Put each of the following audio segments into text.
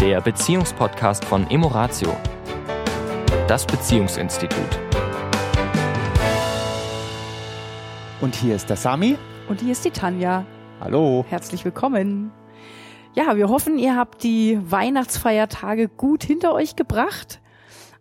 der Beziehungspodcast von Emoratio, das Beziehungsinstitut. Und hier ist der Sami. Und hier ist die Tanja. Hallo. Herzlich willkommen. Ja, wir hoffen, ihr habt die Weihnachtsfeiertage gut hinter euch gebracht.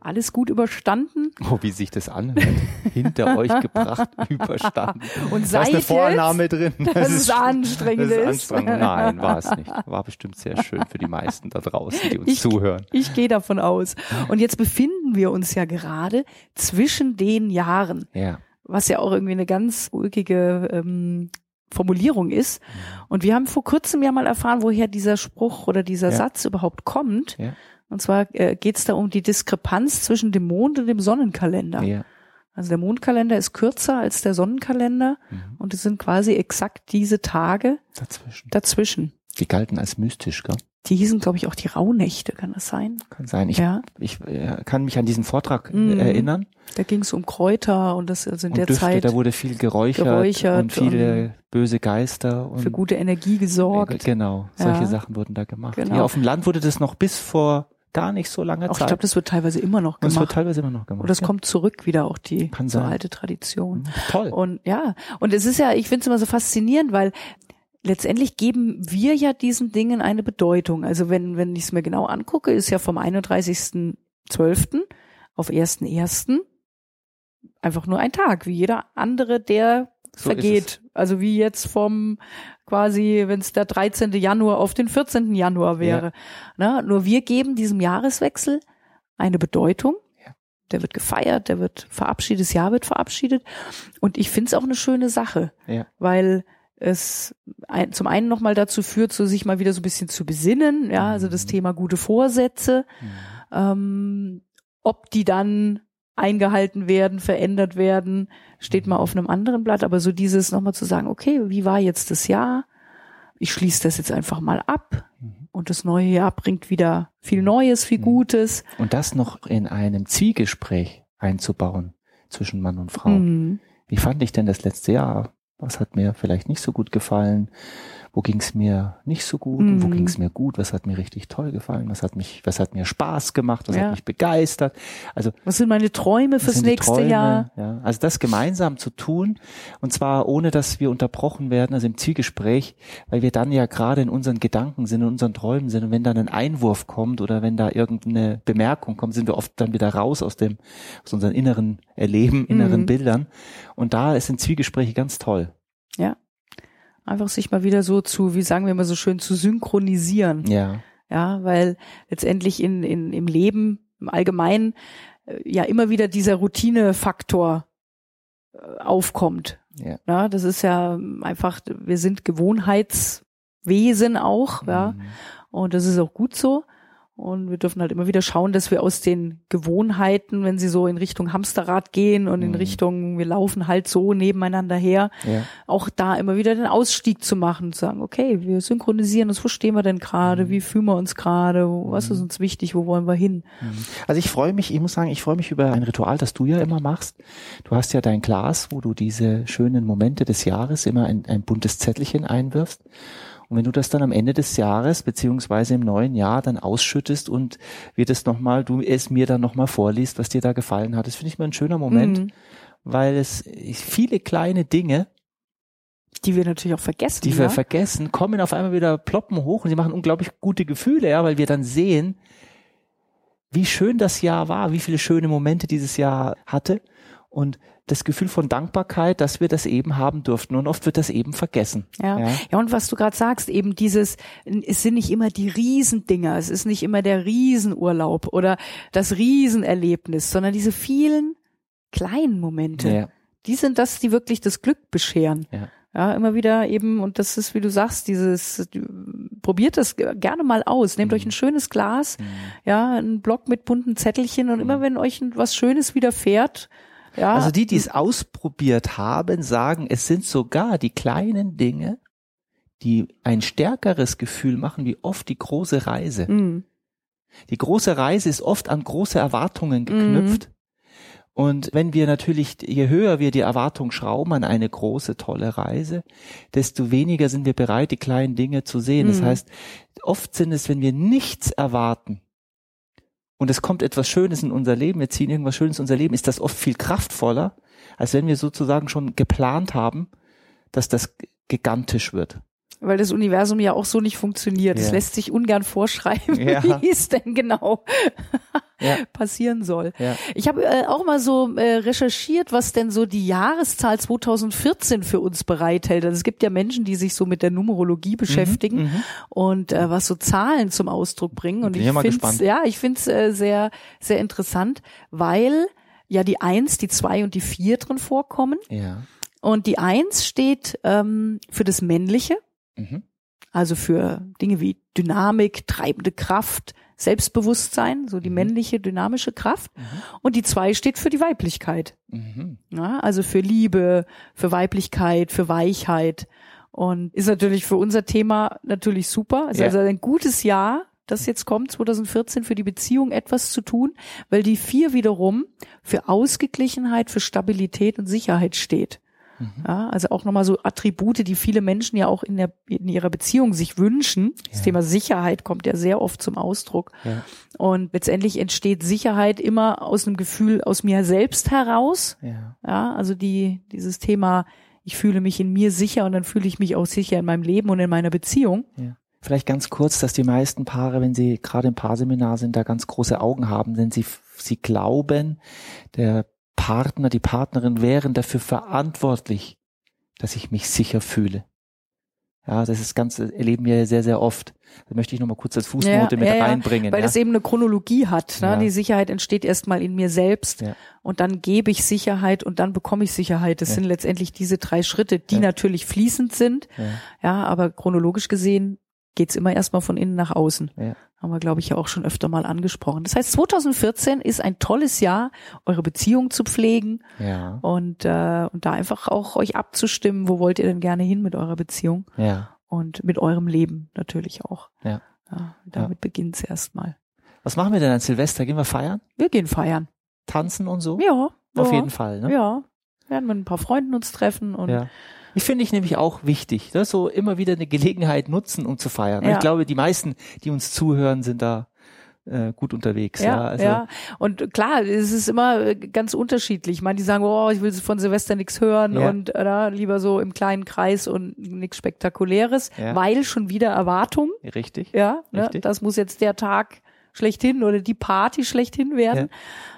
Alles gut überstanden. Oh, wie sich das anhört. Hinter euch gebracht, überstanden. Und da seid ist eine Vorname jetzt, drin. dass es anstrengend das ist. ist. Anstrengend. Nein, war es nicht. War bestimmt sehr schön für die meisten da draußen, die uns Ich- zuhören. Ich gehe davon aus. Und jetzt befinden wir uns ja gerade zwischen den Jahren, Ja. was ja auch irgendwie eine ganz ulkige ähm, Formulierung ist. Und wir haben vor kurzem ja mal erfahren, woher dieser Spruch oder dieser Ja. Satz überhaupt kommt. Ja. Und zwar äh, geht es da um die Diskrepanz zwischen dem Mond und dem Sonnenkalender. Ja. Also der Mondkalender ist kürzer als der Sonnenkalender Mhm. und es sind quasi exakt diese Tage Dazwischen. dazwischen. Die galten als mystisch, gell? Die hießen, glaube ich, auch die Rauhnächte, kann das sein? Kann sein. Ich, ja, ich äh, kann mich an diesen Vortrag Mhm. äh, erinnern. da ging es um Kräuter und das also in Und der Düfte, Zeit da wurde viel geräuchert, geräuchert und viele böse Geister und für gute Energie gesorgt. Äh, Genau, solche Ja. Sachen wurden da gemacht. Genau. Hier auf dem Land wurde das noch bis vor gar nicht so langer Auch ich Zeit. glaube, das wird teilweise immer noch und es wird gemacht. teilweise immer noch gemacht. Und das ja. kommt zurück wieder auch die Kann so sein. alte Tradition. Mhm. Toll. Und ja, und es ist ja, ich finde es immer so faszinierend, weil letztendlich geben wir ja diesen Dingen eine Bedeutung. Also wenn, wenn ich es mir genau angucke, ist ja vom 31.12. auf 1.1. einfach nur ein Tag, wie jeder andere, der So vergeht. Also wie jetzt vom quasi, wenn es der 13. Januar auf den 14. Januar wäre. Na, nur wir geben diesem Jahreswechsel eine Bedeutung. Ja. Der wird gefeiert, der wird verabschiedet, das Jahr wird verabschiedet. Und ich finde es auch eine schöne Sache, Ja. weil es ein, zum einen nochmal dazu führt, so sich mal wieder so ein bisschen zu besinnen, ja, also das Mhm. Thema gute Vorsätze, Mhm. ähm, ob die dann eingehalten werden, verändert werden, steht mal auf einem anderen Blatt, aber so dieses nochmal zu sagen, okay, wie war jetzt das Jahr? Ich schließe das jetzt einfach mal ab Mhm. und das neue Jahr bringt wieder viel Neues, viel Mhm. Gutes. Und das noch in einem Zwiegespräch einzubauen zwischen Mann und Frau. Mhm. Wie fand ich denn das letzte Jahr? Was hat mir vielleicht nicht so gut gefallen? Wo ging es mir nicht so gut? Und wo Mhm. ging es mir gut? Was hat mir richtig toll gefallen? Was hat mich, was hat mir Spaß gemacht? Was Ja. hat mich begeistert? Also Was sind meine Träume fürs nächste Träume? Jahr? Ja, also das gemeinsam zu tun und zwar ohne, dass wir unterbrochen werden, also im Zielgespräch, weil wir dann ja gerade in unseren Gedanken sind, in unseren Träumen sind und wenn dann ein Einwurf kommt oder wenn da irgendeine Bemerkung kommt, sind wir oft dann wieder raus aus dem, aus unseren inneren Erleben, inneren Mhm. Bildern und da sind Zwiegespräche ganz toll. Einfach sich mal wieder so zu, wie sagen wir immer so schön, zu synchronisieren. Ja, Ja, weil letztendlich in, in, im Leben, im Allgemeinen, äh, ja immer wieder dieser Routinefaktor äh, aufkommt. ja. Ja, das ist ja einfach, wir sind Gewohnheitswesen auch, ja. Mhm. Und das ist auch gut so. Und wir dürfen halt immer wieder schauen, dass wir aus den Gewohnheiten, wenn sie so in Richtung Hamsterrad gehen und in Mhm. Richtung, wir laufen halt so nebeneinander her, ja. auch da immer wieder den Ausstieg zu machen, zu sagen, okay, wir synchronisieren uns, wo stehen wir denn gerade, Mhm. wie fühlen wir uns gerade, was ist Mhm. uns wichtig, wo wollen wir hin? Also ich freue mich, ich muss sagen, ich freue mich über ein Ritual, das du ja immer machst. Du hast ja dein Glas, wo du diese schönen Momente des Jahres immer ein, ein buntes Zettelchen einwirfst. Und wenn du das dann am Ende des Jahres beziehungsweise im neuen Jahr dann ausschüttest und wir das nochmal, du es mir dann nochmal vorliest, was dir da gefallen hat, das finde ich mal ein schöner Moment, Mhm. weil es viele kleine Dinge, Die wir natürlich auch vergessen. die wir ja? vergessen, kommen auf einmal wieder ploppen hoch und sie machen unglaublich gute Gefühle, ja, weil wir dann sehen, wie schön das Jahr war, wie viele schöne Momente dieses Jahr hatte und das Gefühl von Dankbarkeit, dass wir das eben haben durften. Und oft wird das eben vergessen. Ja. Ja. ja, und was du gerade sagst, eben dieses, es sind nicht immer die Riesendinger, es ist nicht immer der Riesenurlaub oder das Riesenerlebnis, sondern diese vielen kleinen Momente, Ja. die sind das, die wirklich das Glück bescheren. Ja. Ja, immer wieder eben, und das ist, wie du sagst, dieses, probiert das ge- gerne mal aus. Nehmt Mhm. euch ein schönes Glas, ja, einen Block mit bunten Zettelchen und Mhm. immer wenn euch was Schönes widerfährt, ja. Also die, die es ausprobiert haben, sagen, es sind sogar die kleinen Dinge, die ein stärkeres Gefühl machen, wie oft die große Reise. Mm, Die große Reise ist oft an große Erwartungen geknüpft. Und wenn wir natürlich, je höher wir die Erwartung schrauben an eine große, tolle Reise, desto weniger sind wir bereit, die kleinen Dinge zu sehen. Das Mhm. heißt, oft sind es, wenn wir nichts erwarten und es kommt etwas Schönes in unser Leben, wir ziehen irgendwas Schönes in unser Leben, ist das oft viel kraftvoller, als wenn wir sozusagen schon geplant haben, dass das gigantisch wird. Weil das Universum ja auch so nicht funktioniert. Es Ja. lässt sich ungern vorschreiben, Ja. wie es denn genau Ja. passieren soll. Ja. Ich habe äh, auch mal so äh, recherchiert, was denn so die Jahreszahl 2014 für uns bereithält. Also es gibt ja Menschen, die sich so mit der Numerologie beschäftigen Mhm. und äh, was so Zahlen zum Ausdruck bringen. Und Bin ich finde ja, ich finde es äh, sehr, sehr interessant, weil ja die Eins, die Zwei und die Vier drin vorkommen. Ja. Und die Eins steht ähm, für das Männliche, Mhm. also für Dinge wie Dynamik, treibende Kraft, Selbstbewusstsein, so die Mhm. männliche, dynamische Kraft. Mhm. Und die zwei steht für die Weiblichkeit. Mhm. Ja, also für Liebe, für Weiblichkeit, für Weichheit. Und ist natürlich für unser Thema natürlich super. Ist Ja. also ein gutes Jahr, das jetzt kommt, 2014, für die Beziehung etwas zu tun, weil die vier wiederum für Ausgeglichenheit, für Stabilität und Sicherheit steht. Mhm. Ja, also auch nochmal so Attribute, die viele Menschen ja auch in, der, in ihrer Beziehung sich wünschen. Das Ja. Thema Sicherheit kommt ja sehr oft zum Ausdruck. Ja. Und letztendlich entsteht Sicherheit immer aus einem Gefühl aus mir selbst heraus. Ja. Ja, also die, dieses Thema, ich fühle mich in mir sicher und dann fühle ich mich auch sicher in meinem Leben und in meiner Beziehung. Ja. Vielleicht ganz kurz, dass die meisten Paare, wenn sie gerade im Paarseminar sind, da ganz große Augen haben, denn sie, sie glauben, der Partner, die Partnerin wären dafür verantwortlich, dass ich mich sicher fühle. Ja, das ist ganz, erleben wir sehr, sehr oft. Da möchte ich nochmal kurz als Fußnote Ja, mit ja, reinbringen. Weil ja. das eben eine Chronologie hat. Ne? Die Sicherheit entsteht erstmal in mir selbst und dann gebe ich Sicherheit und dann bekomme ich Sicherheit. Das sind letztendlich diese drei Schritte, die natürlich fließend sind. Ja, aber chronologisch gesehen geht's immer erstmal von innen nach außen. Ja. Haben wir, glaube ich, ja auch schon öfter mal angesprochen. Das heißt, 2014 ist ein tolles Jahr, eure Beziehung zu pflegen ja, und, äh, und da einfach auch euch abzustimmen, wo wollt ihr denn gerne hin mit eurer Beziehung ja. und mit eurem Leben natürlich auch. Ja. ja damit beginnt's erstmal. Was machen wir denn an Silvester? Gehen wir feiern? Wir gehen feiern. Tanzen und so? Ja. Auf ja, jeden Fall, ne? Ja. Werden mit ein paar Freunden uns treffen und Ja. Ich finde ich nämlich auch wichtig, ne? so immer wieder eine Gelegenheit nutzen, um zu feiern. Ja. Ich glaube, die meisten, die uns zuhören, sind da äh, gut unterwegs. Ja, Ja, also, ja. Und klar, es ist immer äh, ganz unterschiedlich. Manche sagen, oh, ich will von Silvester nichts hören Ja. und äh, lieber so im kleinen Kreis und nichts Spektakuläres, Ja. weil schon wieder Erwartung. richtig. Ja, ne? Richtig. das muss jetzt der Tag schlechthin oder die Party schlechthin werden.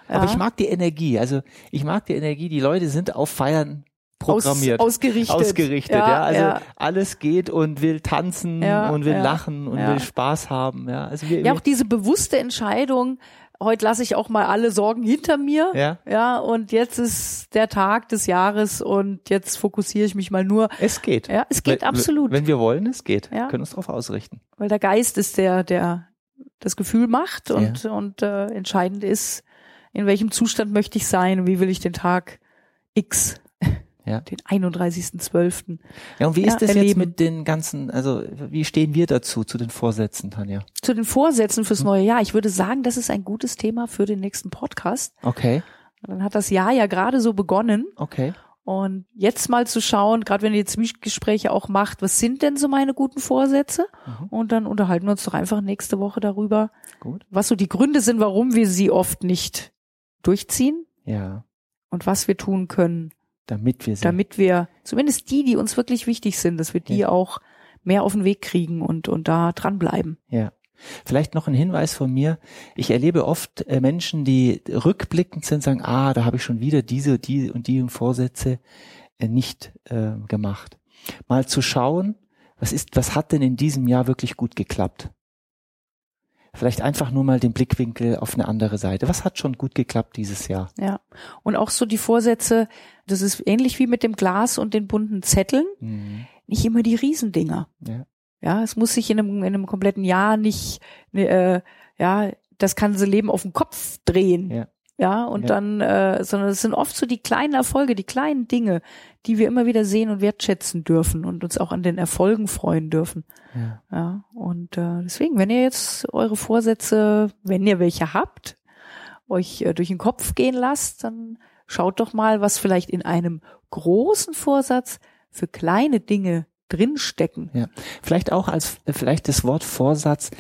Aber ich mag die Energie. Also ich mag die Energie. Die Leute sind auf Feiern programmiert. Aus, ausgerichtet. ausgerichtet, ja. Ja, Also ja. alles geht und will tanzen Ja, und will ja, lachen und ja. will Spaß haben. Ja, also wir, Ja, auch diese bewusste Entscheidung, heute lasse ich auch mal alle Sorgen hinter mir. Ja. Ja, und jetzt ist der Tag des Jahres und jetzt fokussiere ich mich mal nur. es geht. Ja, es geht Wenn- absolut. Wenn wir wollen, es geht. Ja. Wir können uns darauf ausrichten. weil der Geist ist der, der das Gefühl macht und, und äh, entscheidend ist, in welchem Zustand möchte ich sein, wie will ich den Tag X, Ja. den 31.12. Ja, und wie Ja, ist das jetzt erleben. mit den ganzen, also wie stehen wir dazu, zu den Vorsätzen, Tanja? Zu den Vorsätzen Hm. fürs neue Jahr. Ich würde sagen, das ist ein gutes Thema für den nächsten Podcast. Okay, Dann hat das Jahr ja gerade so begonnen. okay. Und jetzt mal zu schauen, gerade wenn ihr Zwischengespräche auch macht, was sind denn so meine guten Vorsätze? Mhm. Und dann unterhalten wir uns doch einfach nächste Woche darüber, Gut. was so die Gründe sind, warum wir sie oft nicht durchziehen Ja, und was wir tun können, damit wir sie. damit wir zumindest die, die uns wirklich wichtig sind, dass wir die Ja. auch mehr auf den Weg kriegen und, und da dranbleiben. Ja. Vielleicht noch ein Hinweis von mir. Ich erlebe oft äh, Menschen, die rückblickend sind, sagen, ah, da habe ich schon wieder diese, die und die Vorsätze äh, nicht äh, gemacht. Mal zu schauen, was ist, was hat denn in diesem Jahr wirklich gut geklappt? Vielleicht einfach nur mal den Blickwinkel auf eine andere Seite. Was hat schon gut geklappt dieses Jahr? Ja. Und auch so die Vorsätze, das ist ähnlich wie mit dem Glas und den bunten Zetteln, Mhm. nicht immer die Riesendinger. Ja. Ja, es muss sich in einem, in einem kompletten Jahr nicht, ne, äh, ja, das ganze Leben auf den Kopf drehen. Ja. Ja, und Ja. dann, äh, sondern es sind oft so die kleinen Erfolge, die kleinen Dinge, die wir immer wieder sehen und wertschätzen dürfen und uns auch an den Erfolgen freuen dürfen. Ja. Ja, und äh, deswegen, wenn ihr jetzt eure Vorsätze, wenn ihr welche habt, euch äh, durch den Kopf gehen lasst, dann schaut doch mal, was vielleicht in einem großen Vorsatz für kleine Dinge drinstecken. Ja. Vielleicht auch als, vielleicht das Wort Vorsatz,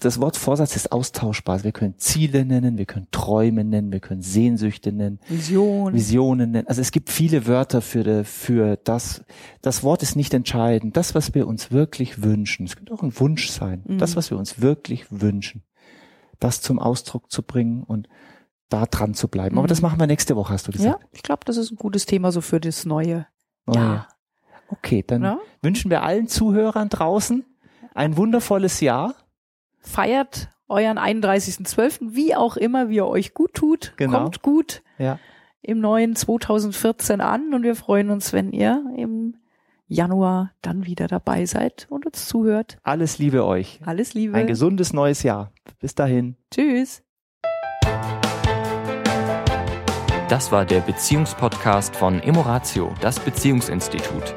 das Wort Vorsatz ist austauschbar. Wir können Ziele nennen, wir können Träume nennen, wir können Sehnsüchte nennen. Vision. Visionen nennen. Also es gibt viele Wörter für, für das. Das Wort ist nicht entscheidend. Das, was wir uns wirklich wünschen. Es könnte auch ein Wunsch sein. Mhm. Das, was wir uns wirklich wünschen. Das zum Ausdruck zu bringen und da dran zu bleiben. Aber das mhm. machen wir nächste Woche, hast du gesagt. Ja, ich glaube, das ist ein gutes Thema so für das neue oh, Jahr. Okay, dann ja? wünschen wir allen Zuhörern draußen ein wundervolles Jahr. Feiert euren 31.12., wie auch immer, wie ihr euch gut tut. Genau. Kommt gut ja. im neuen 2014 an und wir freuen uns, wenn ihr im Januar dann wieder dabei seid und uns zuhört. Alles Liebe euch. Alles Liebe. Ein gesundes neues Jahr. Bis dahin. Tschüss. Das war der Beziehungspodcast von Emoratio, das Beziehungsinstitut.